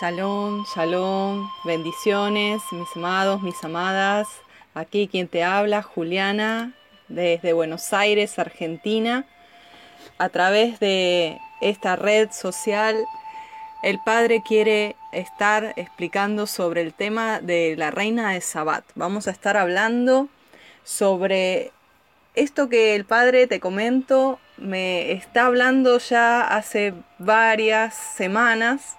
Shalom, shalom, bendiciones, mis amados, mis amadas. Aquí quien te habla, Juliana, desde Buenos Aires, Argentina. A través de esta red social, el Padre quiere estar explicando sobre el tema de la reina de Sabat. Vamos a estar hablando sobre esto que el Padre, te comento, me está hablando ya hace varias semanas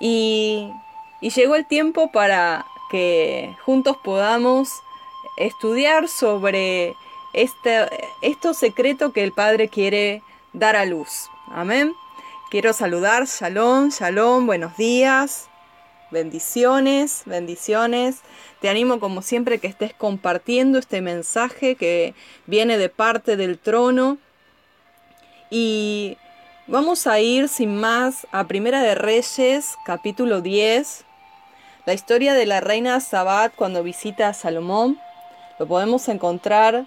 y, llegó el tiempo para que juntos podamos estudiar sobre este, esto secreto que el Padre quiere dar a luz. Amén. Quiero saludar, shalom, shalom, buenos días, bendiciones, bendiciones. Te animo como siempre que estés compartiendo este mensaje que viene de parte del trono. Y Vamos a ir sin más a Primera de Reyes, capítulo 10. La historia de la reina Sabat cuando visita a Salomón. Lo podemos encontrar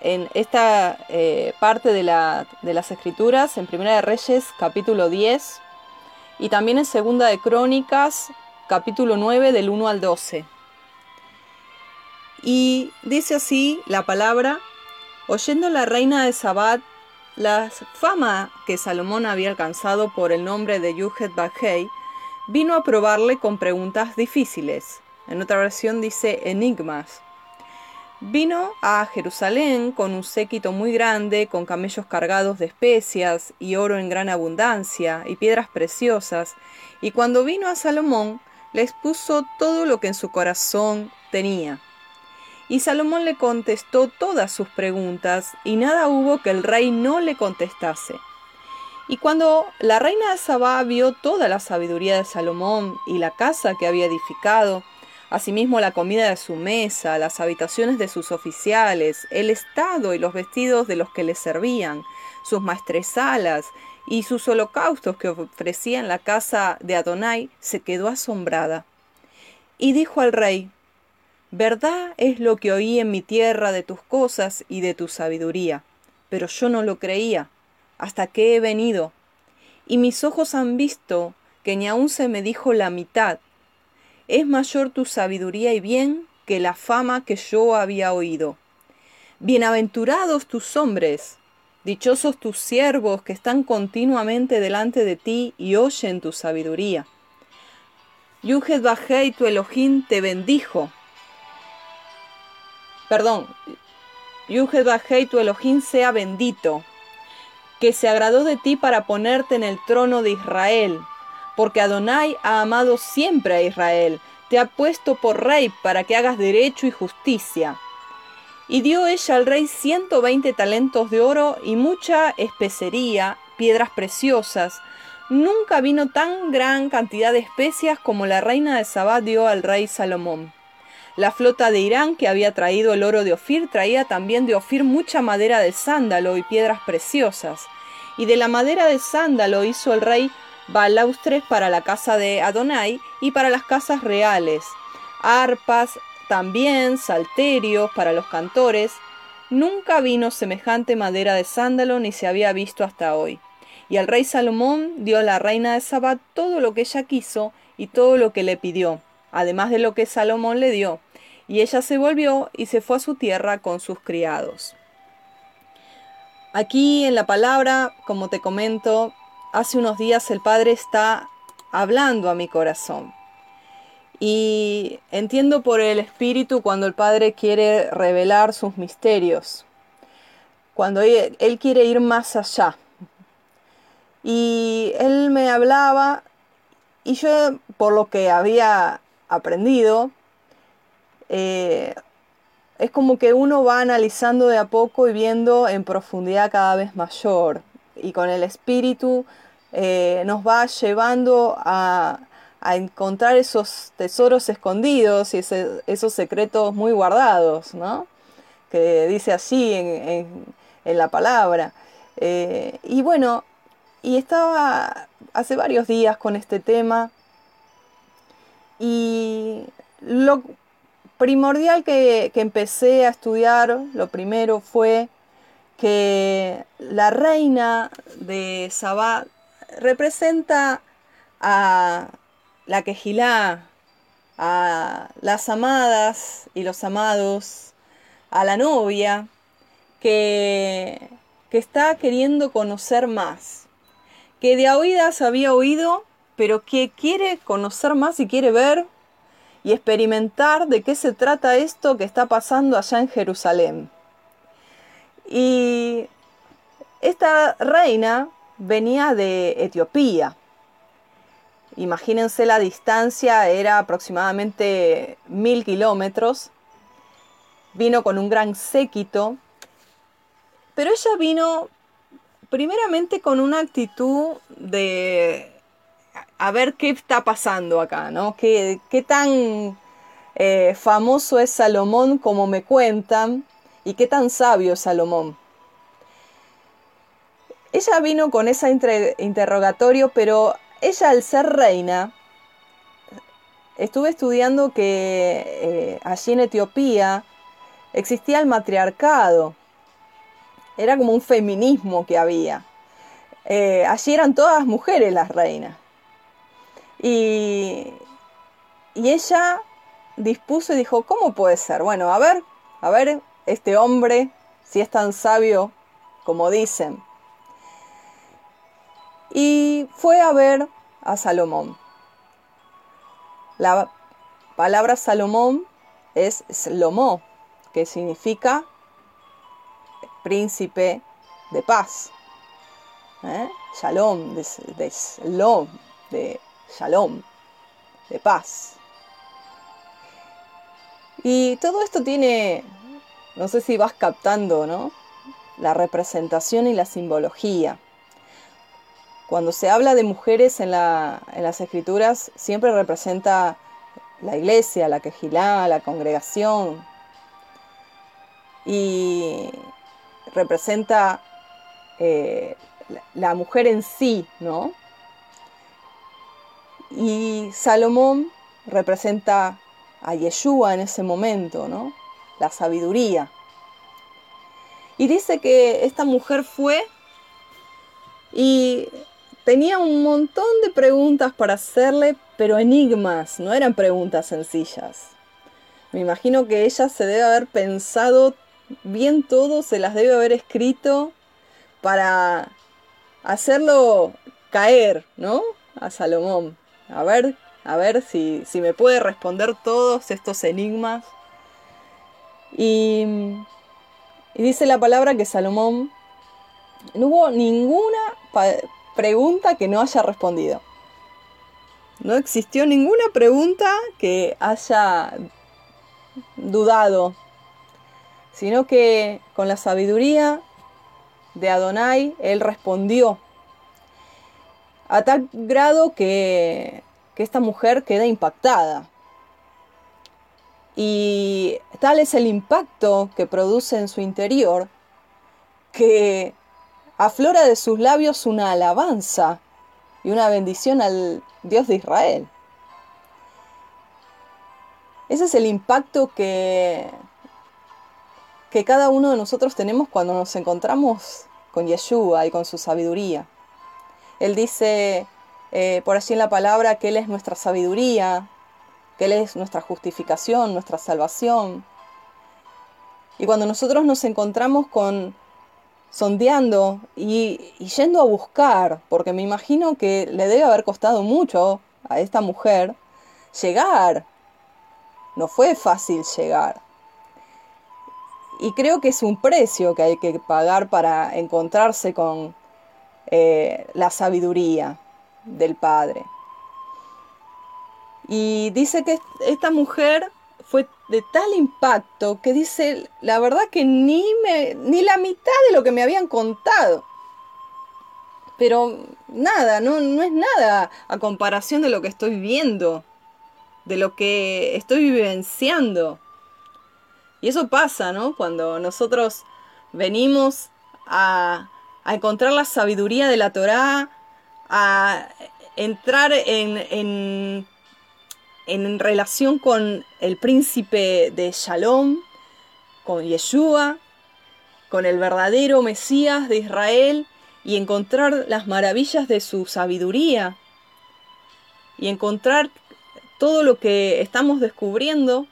en esta eh, parte de, las escrituras, en Primera de Reyes, capítulo 10. Y también en Segunda de Crónicas, capítulo 9, del 1 al 12. Y dice así la palabra, oyendo la reina de Sabat la fama que Salomón había alcanzado por el nombre de Yuhet Bajei vino a probarle con preguntas difíciles. En otra versión dice enigmas. Vino a Jerusalén con un séquito muy grande, con camellos cargados de especias y oro en gran abundancia y piedras preciosas, y cuando vino a Salomón, le expuso todo lo que en su corazón tenía. Y Salomón le contestó todas sus preguntas, y nada hubo que el rey no le contestase. Y cuando la reina de Sabá vio toda la sabiduría de Salomón y la casa que había edificado, asimismo la comida de su mesa, las habitaciones de sus oficiales, el estado y los vestidos de los que le servían, sus maestresalas y sus holocaustos que ofrecía en la casa de Adonai, se quedó asombrada. Y dijo al rey, Verdad es lo que oí en mi tierra de tus cosas y de tu sabiduría, pero yo no lo creía, hasta que he venido, y mis ojos han visto que ni aun se me dijo la mitad. Es mayor tu sabiduría y bien que la fama que yo había oído. Bienaventurados tus hombres, dichosos tus siervos que están continuamente delante de ti y oyen tu sabiduría. Yuhed Bajei tu Elohim te bendijo perdón, Yuhed tu Elohim sea bendito, que se agradó de ti para ponerte en el trono de Israel, porque Adonai ha amado siempre a Israel, te ha puesto por rey para que hagas derecho y justicia. Y dio ella al rey ciento veinte talentos de oro y mucha especería, piedras preciosas. Nunca vino tan gran cantidad de especias como la reina de Sabá dio al rey Salomón. La flota de Irán que había traído el oro de Ofir traía también de Ofir mucha madera de sándalo y piedras preciosas. Y de la madera de sándalo hizo el rey balaustres para la casa de Adonai y para las casas reales, arpas, también salterios para los cantores. Nunca vino semejante madera de sándalo ni se había visto hasta hoy. Y el rey Salomón dio a la reina de Sabat todo lo que ella quiso y todo lo que le pidió además de lo que Salomón le dio, y ella se volvió y se fue a su tierra con sus criados. Aquí en la palabra, como te comento, hace unos días el Padre está hablando a mi corazón. Y entiendo por el Espíritu cuando el Padre quiere revelar sus misterios, cuando Él, quiere ir más allá. Y Él me hablaba y yo, por lo que había aprendido, eh, es como que uno va analizando de a poco y viendo en profundidad cada vez mayor. Y con el espíritu eh, nos va llevando a, encontrar esos tesoros escondidos y esos secretos muy guardados, ¿no? Que dice así en, la palabra. Eh, y bueno, y estaba hace varios días con este tema y lo primordial que, empecé a estudiar, lo primero fue que la reina de Sabá representa a la quejilá, a las amadas y los amados, a la novia, que, que está queriendo conocer más, que de oídas había oído, pero que quiere conocer más y quiere ver y experimentar de qué se trata esto que está pasando allá en Jerusalén. Y esta reina venía de Etiopía. Imagínense la distancia, era aproximadamente mil kilómetros. Vino con un gran séquito, pero ella vino primeramente con una actitud de a ver qué está pasando acá, ¿no? ¿Qué, tan eh, famoso es Salomón como me cuentan y qué tan sabio es Salomón? Ella vino con ese interrogatorio, pero ella al ser reina, estuve estudiando que eh, allí en Etiopía existía el matriarcado. Era como un feminismo que había. Eh, allí eran todas mujeres las reinas. Y, ella dispuso y dijo, ¿cómo puede ser? Bueno, a ver, a ver, este hombre, si es tan sabio como dicen y fue a ver a Salomón. La palabra Salomón es Slomó, que significa príncipe de paz. ¿Eh? Shalom, de, de de Shalom, de paz. Y todo esto tiene, no sé si vas captando, ¿no? La representación y la simbología. Cuando se habla de mujeres en, las escrituras, siempre representa la iglesia, la quejilá, la congregación. Y representa eh, la, mujer en sí, ¿no? Y Salomón representa a Yeshua en ese momento, ¿no? La sabiduría. Y dice que esta mujer fue y tenía un montón de preguntas para hacerle, pero enigmas, no eran preguntas sencillas. Me imagino que ella se debe haber pensado bien todo, se las debe haber escrito para hacerlo caer, ¿no? A Salomón. A ver, a ver si, si me puede responder todos estos enigmas. Y, y dice la palabra que Salomón no hubo ninguna pregunta que no haya respondido. No existió ninguna pregunta que haya dudado, sino que con la sabiduría de Adonai, él respondió a tal grado que, que esta mujer queda impactada. Y tal es el impacto que produce en su interior que aflora de sus labios una alabanza y una bendición al Dios de Israel. Ese es el impacto que, que cada uno de nosotros tenemos cuando nos encontramos con Yeshua y con su sabiduría. Él dice eh, por allí en la palabra que Él es nuestra sabiduría, que Él es nuestra justificación, nuestra salvación. Y cuando nosotros nos encontramos con sondeando y, yendo a buscar, porque me imagino que le debe haber costado mucho a esta mujer llegar. No fue fácil llegar. Y creo que es un precio que hay que pagar para encontrarse con eh, la sabiduría del Padre. Y dice que esta mujer fue de tal impacto que dice, la verdad que ni, me, ni la mitad de lo que me habían contado. Pero nada, no, no es nada a comparación de lo que estoy viendo, de lo que estoy vivenciando. Y eso pasa, ¿no? Cuando nosotros venimos a, a encontrar la sabiduría de la Torá, a entrar en, en en relación con el príncipe de Shalom, con Yeshua, con el verdadero Mesías de Israel y encontrar las maravillas de su sabiduría. y encontrar todo lo que estamos descubriendo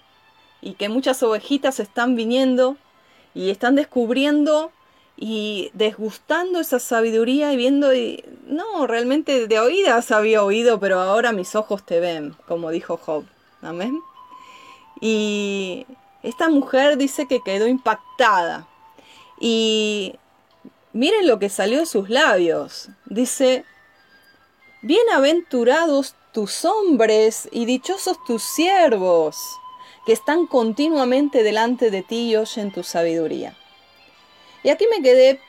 y que muchas ovejitas están viniendo y están descubriendo y desgustando esa sabiduría y viendo y no, realmente de oídas había oído, pero ahora mis ojos te ven, como dijo Job. Amén. Y esta mujer dice que quedó impactada. Y miren lo que salió de sus labios. Dice, bienaventurados tus hombres y dichosos tus siervos, que están continuamente delante de ti y oyen tu sabiduría. Y aquí me quedé,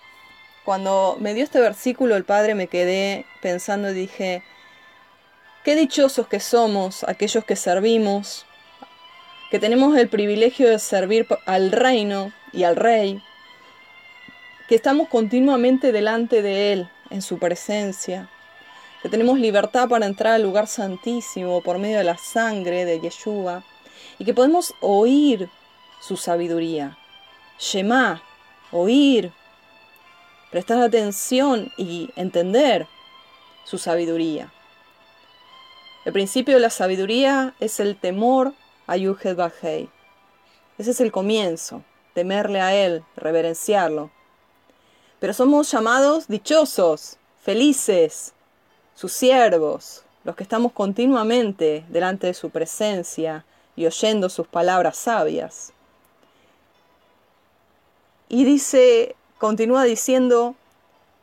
cuando me dio este versículo el Padre, me quedé pensando y dije, qué dichosos que somos aquellos que servimos, que tenemos el privilegio de servir al reino y al rey, que estamos continuamente delante de Él, en su presencia, que tenemos libertad para entrar al lugar santísimo por medio de la sangre de Yeshua y que podemos oír su sabiduría. Shema, oír, prestar atención y entender su sabiduría. El principio de la sabiduría es el temor a Yuhed Bajei. Ese es el comienzo, temerle a Él, reverenciarlo. Pero somos llamados dichosos, felices, sus siervos, los que estamos continuamente delante de su presencia y oyendo sus palabras sabias. Y dice, continúa diciendo,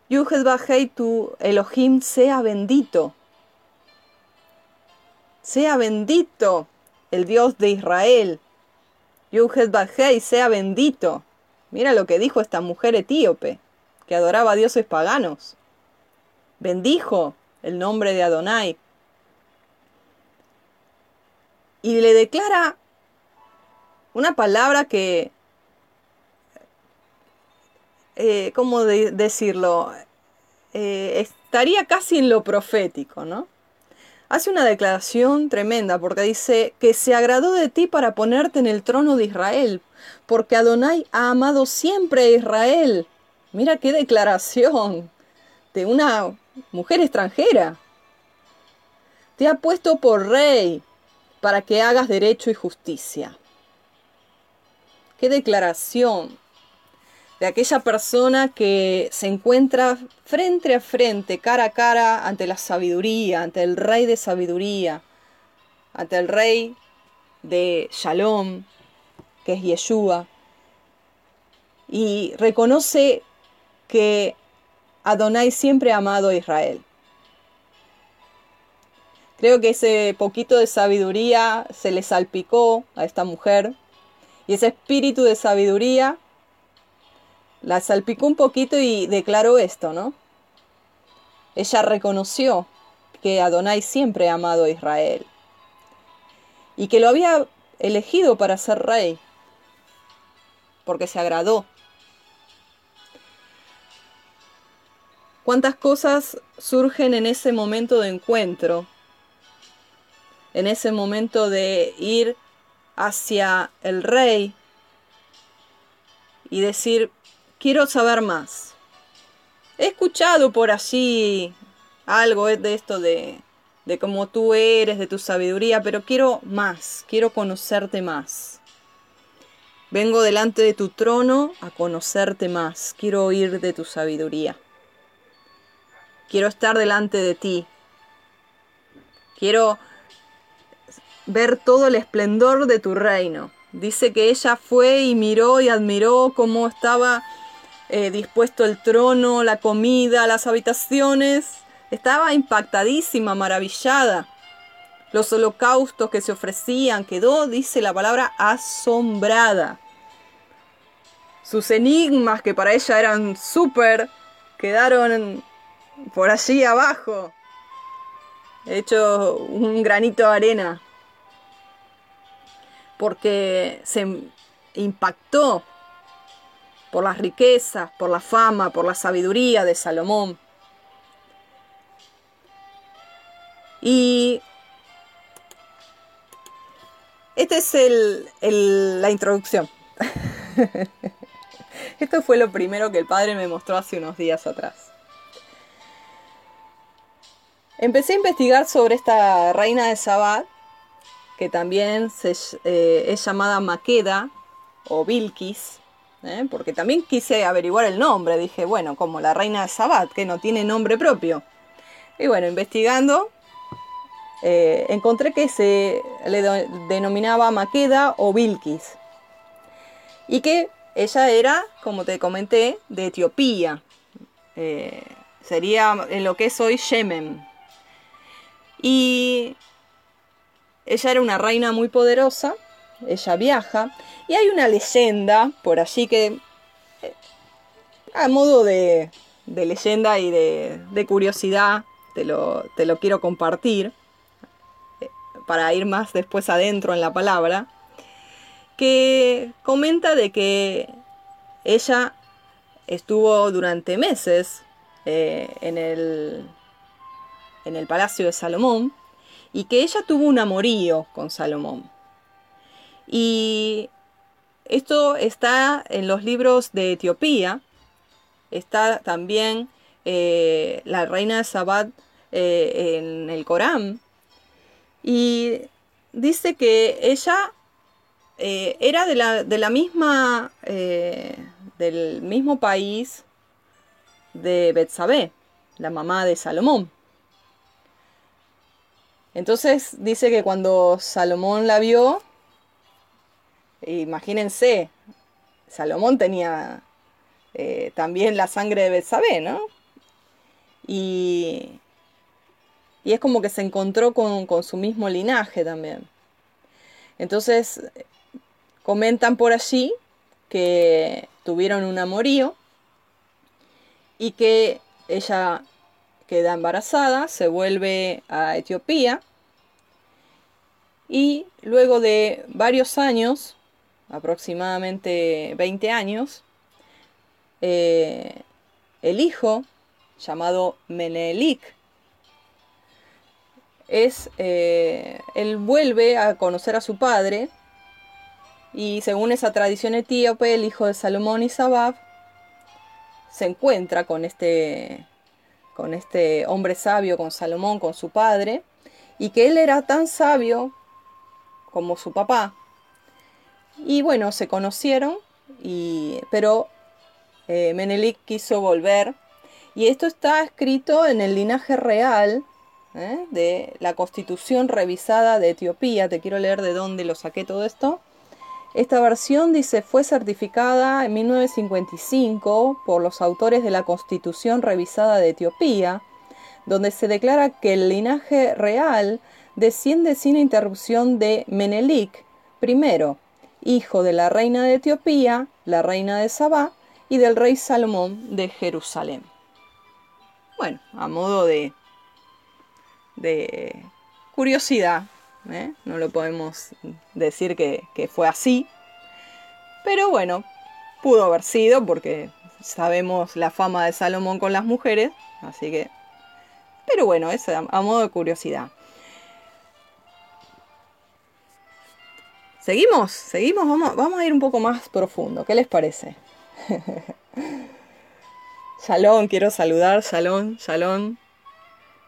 Yuhed Bajei tu Elohim sea bendito. Sea bendito el Dios de Israel. Yuhed Bajei sea bendito. Mira lo que dijo esta mujer etíope, que adoraba a dioses paganos. Bendijo el nombre de Adonai. Y le declara una palabra que, eh, ¿cómo decirlo? Eh, estaría casi en lo profético, ¿no? Hace una declaración tremenda porque dice que se agradó de ti para ponerte en el trono de Israel, porque Adonai ha amado siempre a Israel. Mira qué declaración de una mujer extranjera. Te ha puesto por rey para que hagas derecho y justicia. Qué declaración de aquella persona que se encuentra frente a frente, cara a cara, ante la sabiduría, ante el rey de sabiduría, ante el rey de Shalom, que es Yeshua, y reconoce que Adonai siempre ha amado a Israel. Creo que ese poquito de sabiduría se le salpicó a esta mujer y ese espíritu de sabiduría la salpicó un poquito y declaró esto, ¿no? Ella reconoció que Adonai siempre ha amado a Israel y que lo había elegido para ser rey porque se agradó cuántas cosas surgen en ese momento de encuentro, en ese momento de ir hacia el rey y decir, quiero saber más. He escuchado por allí algo de esto de, de cómo tú eres, de tu sabiduría, pero quiero más, quiero conocerte más. Vengo delante de tu trono a conocerte más, quiero oír de tu sabiduría. Quiero estar delante de ti. Quiero ver todo el esplendor de tu reino. Dice que ella fue y miró y admiró cómo estaba eh, dispuesto el trono, la comida, las habitaciones. Estaba impactadísima, maravillada. Los holocaustos que se ofrecían, quedó, dice la palabra, asombrada. Sus enigmas, que para ella eran súper, quedaron por allí abajo. He hecho un granito de arena. Porque se impactó por las riquezas, por la fama, por la sabiduría de Salomón. Y esta es la introducción. Esto fue lo primero que el padre me mostró hace unos días atrás. Empecé a investigar sobre esta reina de Sabad, que también eh, es llamada Maqueda o Bilquis, ¿eh? porque también quise averiguar el nombre. Dije, bueno, como la reina de Sabad, que no tiene nombre propio. Y bueno, investigando, eh, encontré que se le denominaba Maqueda o Bilquis. Y que ella era, como te comenté, de Etiopía. sería en lo que es hoy Yemen. Y ella era una reina muy poderosa, ella viaja, y hay una leyenda por allí que, eh, a modo de, leyenda y de, curiosidad, te lo, te lo, quiero compartir, eh, para ir más después adentro en la palabra, que comenta de que ella estuvo durante meses eh, en el en el palacio de Salomón y que ella tuvo un amorío con Salomón. Y esto está en los libros de Etiopía, está también eh, la reina Sabat eh, en el Corán, y dice que ella eh, era de la, de la misma, del mismo país de Betsabé, la mamá de Salomón. Entonces dice que cuando Salomón la vio, imagínense, Salomón tenía eh, también la sangre de Betsabé, ¿no? Y, y, es como que se encontró con, con su mismo linaje también. Entonces, comentan por allí que tuvieron un amorío y que ella queda embarazada, se vuelve a Etiopía y luego de varios años, aproximadamente 20 años, eh, el hijo, llamado Menelik, es, eh, él vuelve a conocer a su padre y según esa tradición etíope, el hijo de Salomón y Sabab se encuentra con este con este hombre sabio, con Salomón, con su padre, y que él era tan sabio como su papá. Y bueno, se conocieron, y, pero eh, Menelik quiso volver. Y esto está escrito en el linaje real ¿eh? de la constitución revisada de Etiopía. Te quiero leer de dónde lo saqué todo esto. Esta versión dice fue certificada en 1955 por los autores de la Constitución revisada de Etiopía, donde se declara que el linaje real desciende sin interrupción de Menelik, primero, hijo de la reina de Etiopía, la reina de Sabá, y del rey Salomón de Jerusalén. Bueno, a modo de, de curiosidad, ¿eh? no lo podemos decir que, fue así, pero bueno, pudo haber sido porque sabemos la fama de Salomón con las mujeres, así que... Pero bueno, es a, modo de curiosidad. ¿Seguimos? ¿Seguimos? Vamos, vamos a ir un poco más profundo. ¿Qué les parece? Shalom, quiero saludar. Shalom, shalom.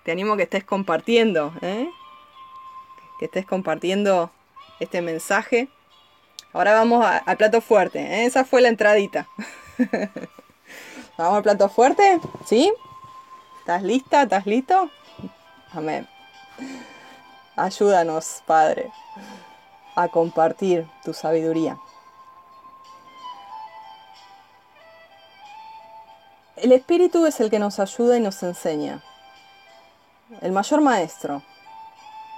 Te animo que estés compartiendo. ¿eh? que estés compartiendo este mensaje. Ahora vamos al plato fuerte. ¿eh? Esa fue la entradita. vamos al plato fuerte. ¿Sí? ¿Estás lista? ¿Estás listo? Amén. Ayúdanos, Padre, a compartir tu sabiduría. El Espíritu es el que nos ayuda y nos enseña. El mayor maestro,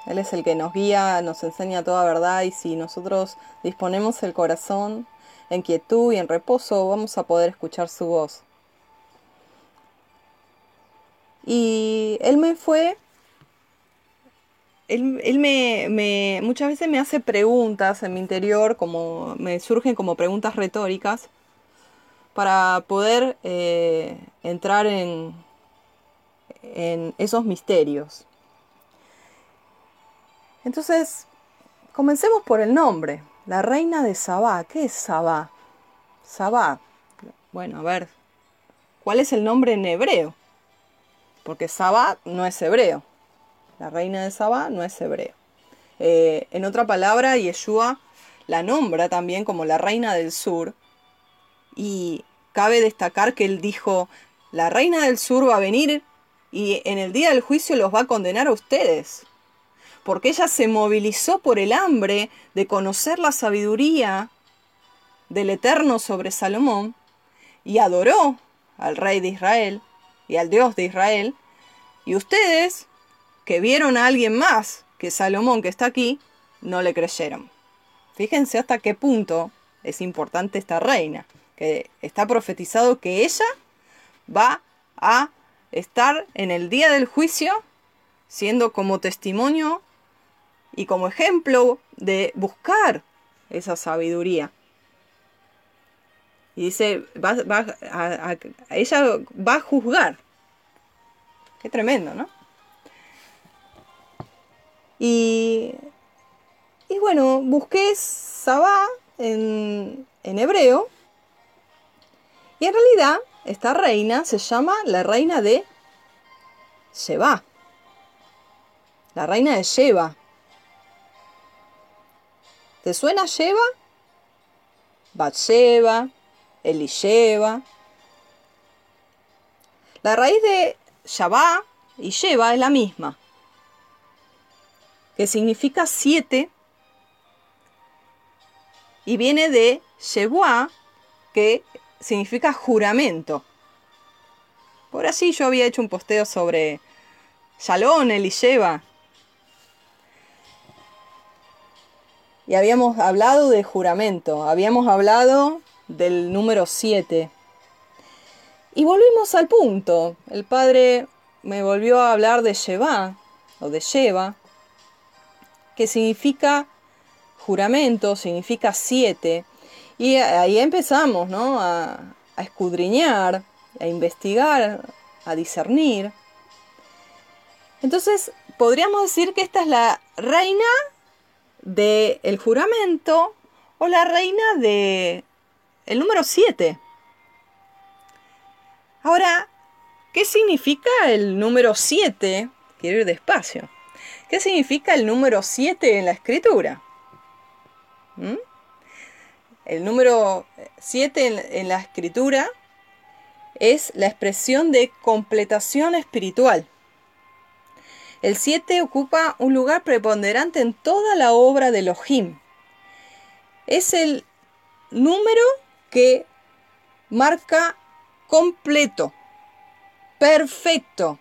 él es el que nos guía, nos enseña toda verdad y si nosotros disponemos el corazón en quietud y en reposo, vamos a poder escuchar su voz. Y él me fue, él, me, muchas veces me hace preguntas en mi interior, como me surgen como preguntas retóricas, para poder eh, entrar en, en esos misterios. Entonces, comencemos por el nombre. La reina de Sabá. ¿Qué es Sabá? Sabá. Bueno, a ver. ¿Cuál es el nombre en hebreo? Porque Sabá no es hebreo. La reina de Sabá no es hebreo. Eh, en otra palabra, Yeshua la nombra también como la reina del sur. Y cabe destacar que él dijo, la reina del sur va a venir y en el día del juicio los va a condenar a ustedes. Porque ella se movilizó por el hambre de conocer la sabiduría del Eterno sobre Salomón y adoró al rey de Israel y al Dios de Israel. Y ustedes, que vieron a alguien más que Salomón que está aquí, no le creyeron. Fíjense hasta qué punto es importante esta reina, que está profetizado que ella va a estar en el día del juicio siendo como testimonio y como ejemplo de buscar esa sabiduría. Y dice, va, a, ella va a juzgar. Qué tremendo, ¿no? Y, y bueno, busqué Sabá en, en hebreo. Y en realidad, esta reina se llama la reina de Sheba. La reina de Sheba. ¿Te suena Sheba? Batsheba, Elisheba. La raíz de Shabá y Sheba es la misma, que significa siete y viene de Shebuá, que significa juramento. Por así yo había hecho un posteo sobre Shalom, Elisheba. Y habíamos hablado de juramento, habíamos hablado del número 7. Y volvimos al punto. El padre me volvió a hablar de Sheba, o de Sheba, que significa juramento, significa siete. Y ahí empezamos, ¿no? A, escudriñar, a investigar, a discernir. Entonces, podríamos decir que esta es la reina del juramento o la reina de el número 7. Ahora, ¿qué significa el número 7? Quiero ir despacio. ¿Qué significa el número 7 en la escritura? ¿Mm? El número 7 en, la escritura es la expresión de completación espiritual. El 7 ocupa un lugar preponderante en toda la obra de Elohim. Es el número que marca completo, perfecto.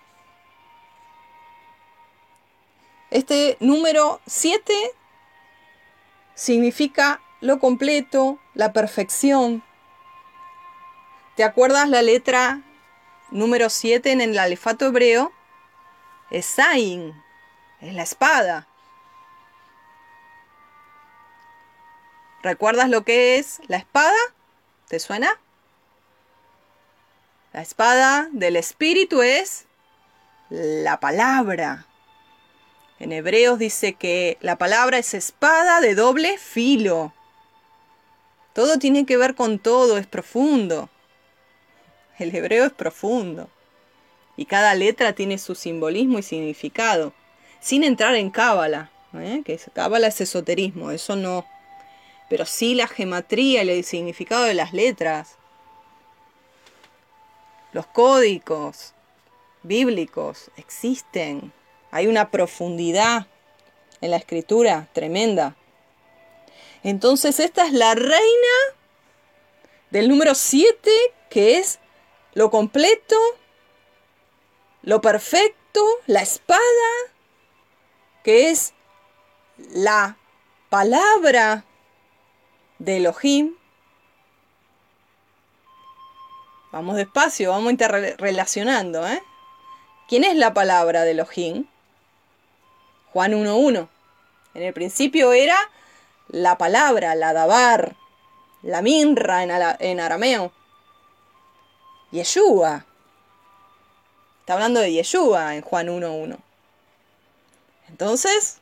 Este número 7 significa lo completo, la perfección. ¿Te acuerdas la letra número 7 en el alefato hebreo? Es Zain, es la espada. ¿Recuerdas lo que es la espada? ¿Te suena? La espada del Espíritu es la palabra. En Hebreos dice que la palabra es espada de doble filo. Todo tiene que ver con todo, es profundo. El hebreo es profundo. Y cada letra tiene su simbolismo y significado. Sin entrar en cábala, ¿eh? que cábala es esoterismo, eso no, pero sí la gematría y el significado de las letras, los códigos bíblicos existen. Hay una profundidad en la escritura tremenda. Entonces esta es la reina del número 7, que es lo completo, lo perfecto, la espada, que es la palabra de Elohim. Vamos despacio, vamos interrelacionando. ¿eh? ¿Quién es la palabra de Elohim? Juan 1.1. En el principio era la palabra, la dabar, la minra en, arameo. Yeshua. Está hablando de Yeshua en Juan 1.1. Entonces,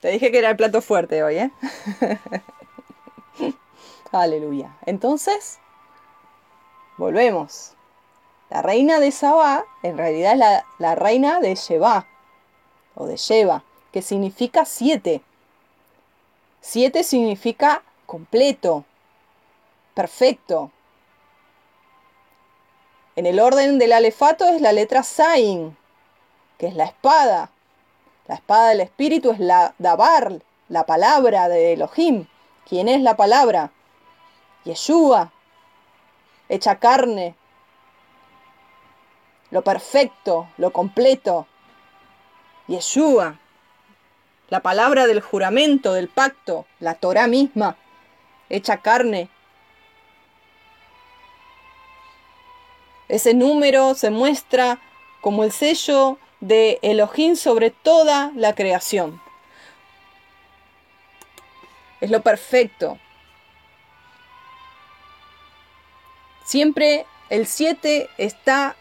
te dije que era el plato fuerte hoy, ¿eh? Aleluya. Entonces, volvemos. La reina de Sabá en realidad es la, reina de Sheba. O de Sheva, que significa siete. Siete significa completo, perfecto. En el orden del alefato es la letra Zain, que es la espada. La espada del espíritu es la Dabar, la palabra de Elohim. ¿Quién es la palabra? Yeshua, hecha carne, lo perfecto, lo completo. Yeshua, la palabra del juramento, del pacto, la Torah misma, hecha carne. Ese número se muestra como el sello de Elohim sobre toda la creación. Es lo perfecto. Siempre el 7 está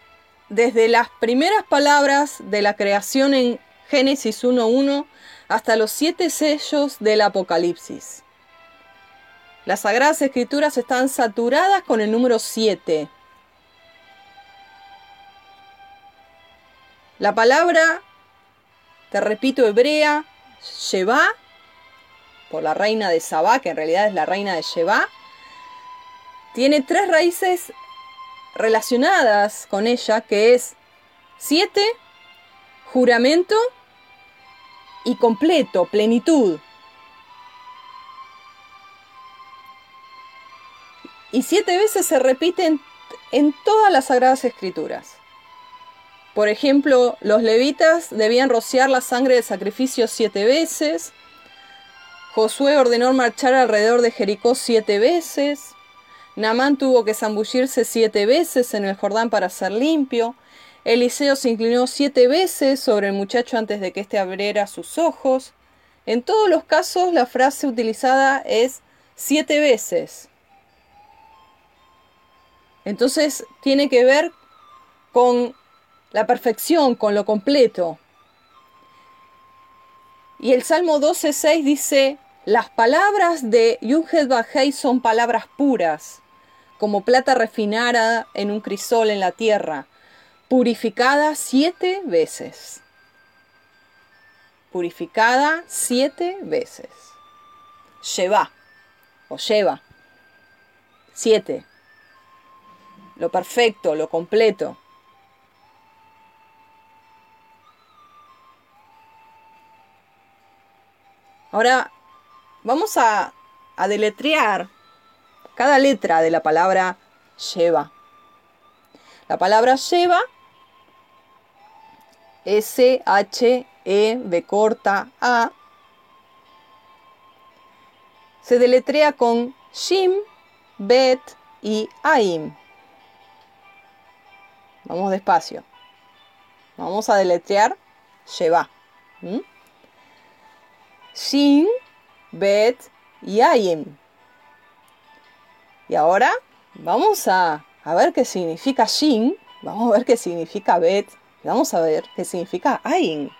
desde las primeras palabras de la creación en Génesis 1.1 hasta los siete sellos del Apocalipsis. Las Sagradas Escrituras están saturadas con el número 7. La palabra, te repito, hebrea, Sheba, por la reina de Sabá, que en realidad es la reina de Sheba, tiene tres raíces relacionadas con ella, que es siete, juramento y completo, plenitud. Y siete veces se repiten en todas las sagradas escrituras. Por ejemplo, los levitas debían rociar la sangre de sacrificio siete veces. Josué ordenó marchar alrededor de Jericó siete veces. Namán tuvo que zambullirse siete veces en el Jordán para ser limpio. Eliseo se inclinó siete veces sobre el muchacho antes de que éste abriera sus ojos. En todos los casos la frase utilizada es siete veces. Entonces tiene que ver con la perfección, con lo completo. Y el Salmo 12.6 dice, las palabras de Yunhed Bajei son palabras puras como plata refinada en un crisol en la tierra, purificada siete veces. Purificada siete veces. Lleva o lleva. Siete. Lo perfecto, lo completo. Ahora vamos a, a deletrear cada letra de la palabra lleva. La palabra lleva, S, H, E, B corta, A, se deletrea con Shim, Bet y Aim. Vamos despacio. Vamos a deletrear lleva. ¿Mm? Bet y Aim. Y ahora vamos a, ver qué significa Shin, vamos a ver qué significa Bet, vamos a ver qué significa Ain.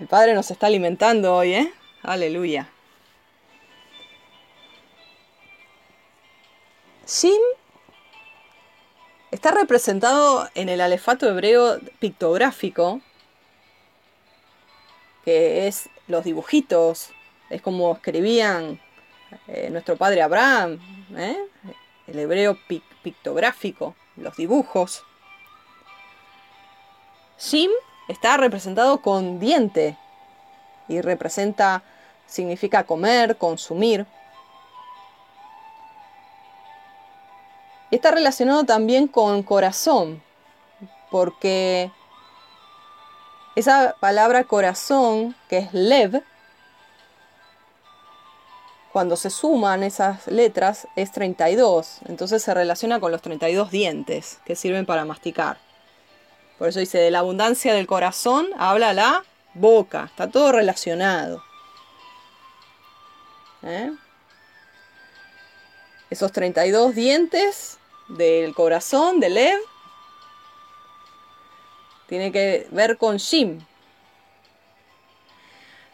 El Padre nos está alimentando hoy, ¿eh? Aleluya. Shin está representado en el alefato hebreo pictográfico, que es los dibujitos, es como escribían eh, nuestro padre Abraham, ¿eh? el hebreo pictográfico, los dibujos. Shim está representado con diente y representa, significa comer, consumir. Está relacionado también con corazón, porque esa palabra corazón, que es lev, cuando se suman esas letras es 32, entonces se relaciona con los 32 dientes que sirven para masticar. Por eso dice, de la abundancia del corazón habla la boca, está todo relacionado. ¿Eh? Esos 32 dientes del corazón, del Lev, tiene que ver con Shim.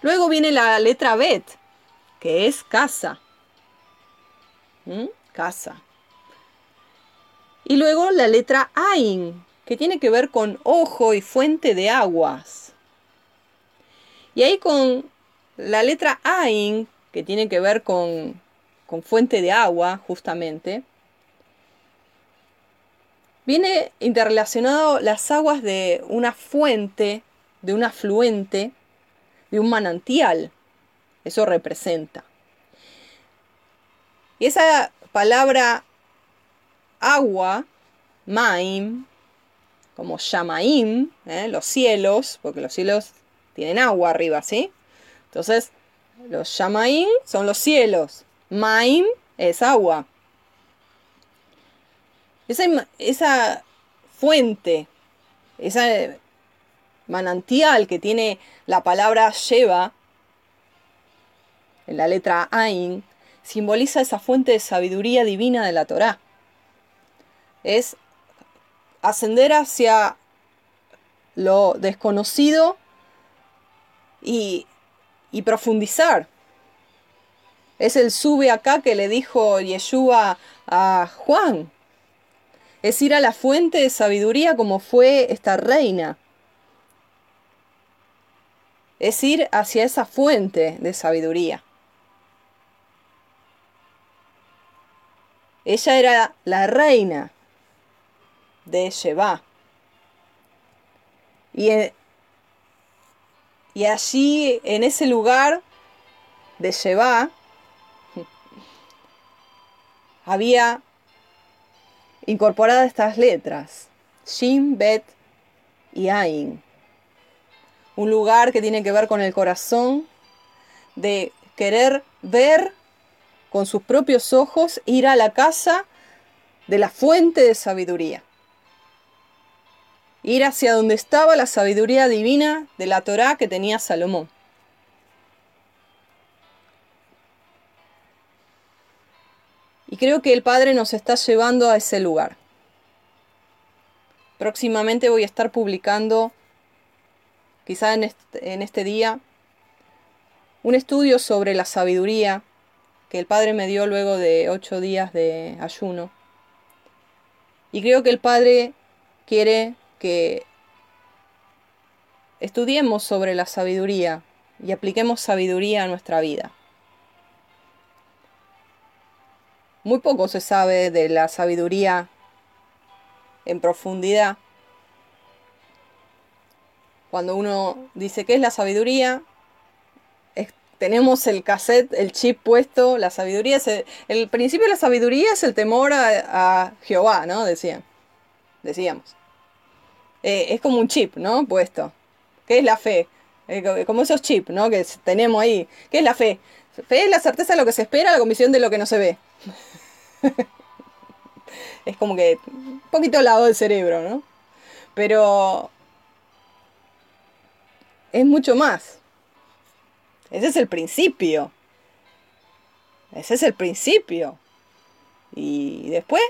Luego viene la letra Bet, que es casa. ¿Mm? Casa. Y luego la letra Ain, que tiene que ver con ojo y fuente de aguas. Y ahí con la letra Ain, que tiene que ver con, con fuente de agua, justamente, viene interrelacionado las aguas de una fuente, de un afluente, de un manantial. Eso representa. Y esa palabra agua, maim, como Shamaim, ¿eh? los cielos, porque los cielos tienen agua arriba, ¿sí? Entonces, los Shamaim son los cielos, Maim es agua. Esa, esa fuente, esa manantial que tiene la palabra lleva en la letra Ain, simboliza esa fuente de sabiduría divina de la Torá. Es ascender hacia lo desconocido y, y profundizar. Es el sube acá que le dijo Yeshua a Juan. Es ir a la fuente de sabiduría como fue esta reina. Es ir hacia esa fuente de sabiduría. Ella era la reina de Sheba. Y, y allí, en ese lugar de Sheba, había incorporadas estas letras, Shin, Bet y Ain. Un lugar que tiene que ver con el corazón, de querer ver con sus propios ojos, ir a la casa de la fuente de sabiduría. Ir hacia donde estaba la sabiduría divina de la Torá que tenía Salomón. Y creo que el Padre nos está llevando a ese lugar. Próximamente voy a estar publicando, quizá en este, en este día, un estudio sobre la sabiduría que el Padre me dio luego de ocho días de ayuno. Y creo que el Padre quiere que estudiemos sobre la sabiduría y apliquemos sabiduría a nuestra vida. Muy poco se sabe de la sabiduría en profundidad. Cuando uno dice qué es la sabiduría, tenemos el cassette, el chip puesto, la sabiduría, es el, principio de la sabiduría es el temor a, Jehová, ¿no? Decían, decíamos. Eh, es como un chip, ¿no? Puesto. ¿Qué es la fe? Eh, como esos chips, ¿no? Que tenemos ahí. ¿Qué es la fe? Fe es la certeza de lo que se espera, la comisión de lo que no se ve. es como que un poquito al lado del cerebro, ¿no? Pero es mucho más. Ese es el principio. Ese es el principio. Y después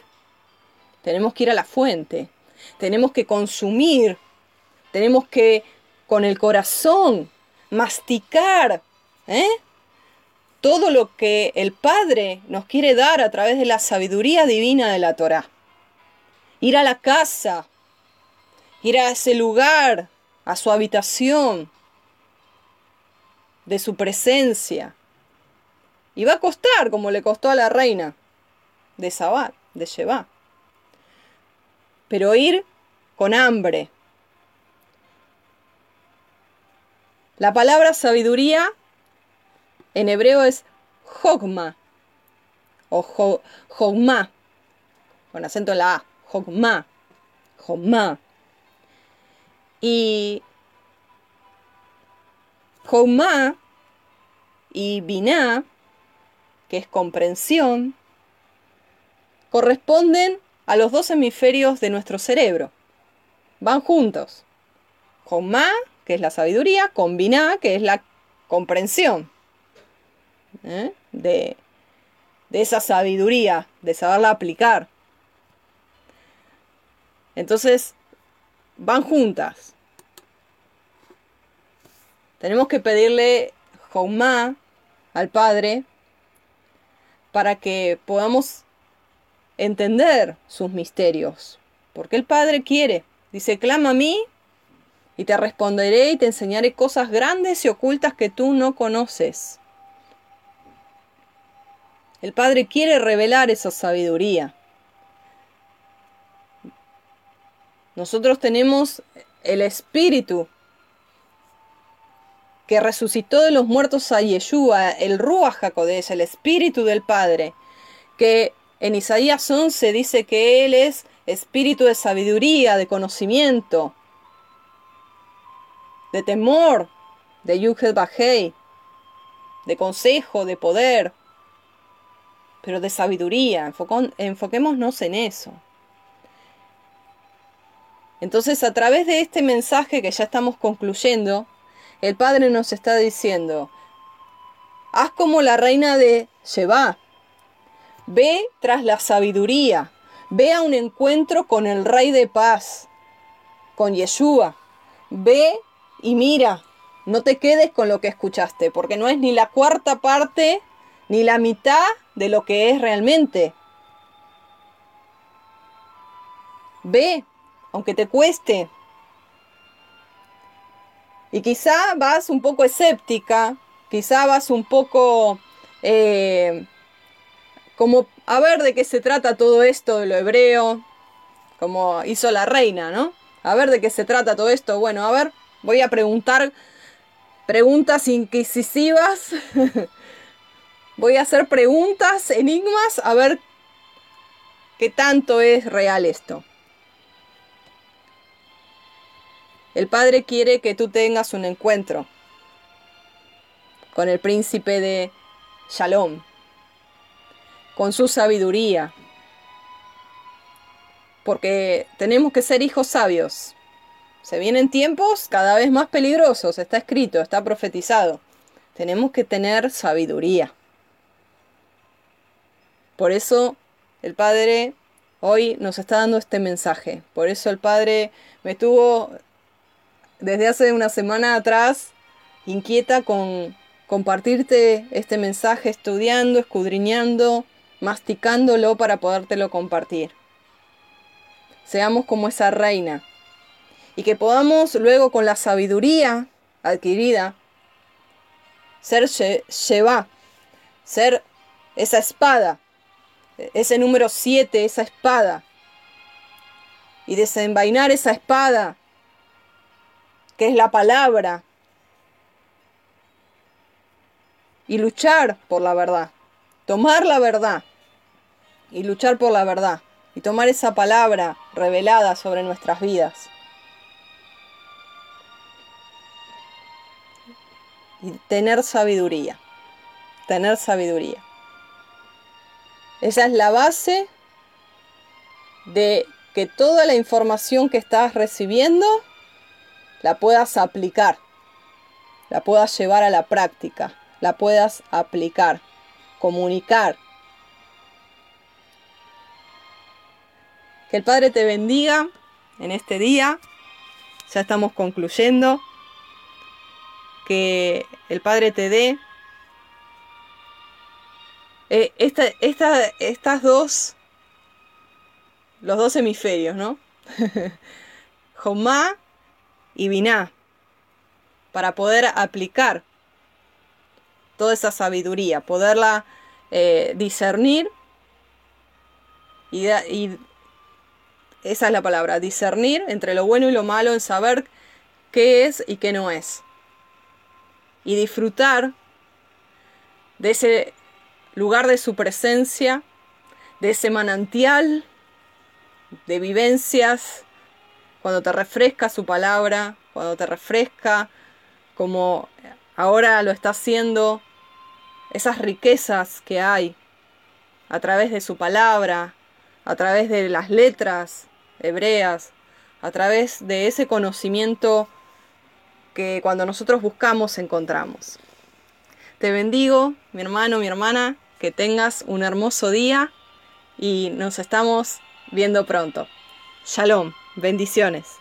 tenemos que ir a la fuente. Tenemos que consumir. Tenemos que con el corazón masticar. ¿eh? todo lo que el Padre nos quiere dar a través de la sabiduría divina de la Torah. Ir a la casa, ir a ese lugar, a su habitación, de su presencia. Y va a costar como le costó a la reina de Sabat, de Sheba. Pero ir con hambre. La palabra sabiduría en hebreo es Jogma o Jogma, con acento en la A, Jogma, Jogma. Y Jogma y Binah, que es comprensión, corresponden a los dos hemisferios de nuestro cerebro. Van juntos. Jogma, que es la sabiduría, con Binah, que es la comprensión. ¿eh? de, de esa sabiduría, de saberla aplicar. Entonces, van juntas. Tenemos que pedirle Joumá al Padre para que podamos entender sus misterios. Porque el Padre quiere Dice, clama a mí y te responderé y te enseñaré cosas grandes y ocultas que tú no conoces. El Padre quiere revelar esa sabiduría. Nosotros tenemos el Espíritu que resucitó de los muertos a Yeshua, el Ruach HaKodesh, el Espíritu del Padre, que en Isaías 11 dice que Él es espíritu de sabiduría, de conocimiento, de temor, de Yuhet Bajei, de consejo, de poder, pero de sabiduría. enfoquémonos en eso. Entonces, a través de este mensaje que ya estamos concluyendo, el Padre nos está diciendo, haz como la reina de Sheba, ve tras la sabiduría, ve a un encuentro con el Rey de Paz, con Yeshua, ve y mira, no te quedes con lo que escuchaste, porque no es ni la cuarta parte ni la mitad de lo que es realmente. Ve, aunque te cueste. Y quizá vas un poco escéptica, quizá vas un poco eh, como a ver de qué se trata todo esto de lo hebreo, como hizo la reina, ¿no? A ver de qué se trata todo esto. Bueno, a ver, voy a preguntar preguntas inquisitivas Voy a hacer preguntas, enigmas, a ver qué tanto es real esto. El Padre quiere que tú tengas un encuentro con el príncipe de Shalom, con su sabiduría, porque tenemos que ser hijos sabios. Se vienen tiempos cada vez más peligrosos, está escrito, está profetizado. Tenemos que tener sabiduría. Por eso el Padre hoy nos está dando este mensaje. Por eso el Padre me estuvo desde hace una semana atrás inquieta con compartirte este mensaje, estudiando, escudriñando, masticándolo para podértelo compartir. Seamos como esa reina y que podamos luego con la sabiduría adquirida ser Sheba, ser esa espada ese número 7, esa espada, y desenvainar esa espada, que es la palabra, y luchar por la verdad, tomar la verdad. Y luchar por la verdad, y tomar esa palabra revelada sobre nuestras vidas. Y tener sabiduría, tener sabiduría. Esa es la base de que toda la información que estás recibiendo la puedas aplicar, la puedas llevar a la práctica, la puedas aplicar, comunicar. Que el Padre te bendiga en este día. Ya estamos concluyendo. Que el Padre te dé eh, estas dos, los dos hemisferios, ¿no? Jomá y Biná, para poder aplicar toda esa sabiduría, poderla eh, discernir y, y esa es la palabra, discernir entre lo bueno y lo malo, en saber qué es y qué no es. Y disfrutar de ese lugar de su presencia, de ese manantial de vivencias, cuando te refresca su palabra, cuando te refresca como ahora lo está haciendo, esas riquezas que hay a través de su palabra, a través de las letras hebreas, a través de ese conocimiento que cuando nosotros buscamos encontramos. Te bendigo, mi hermano, mi hermana, que tengas un hermoso día y nos estamos viendo pronto. Shalom, bendiciones.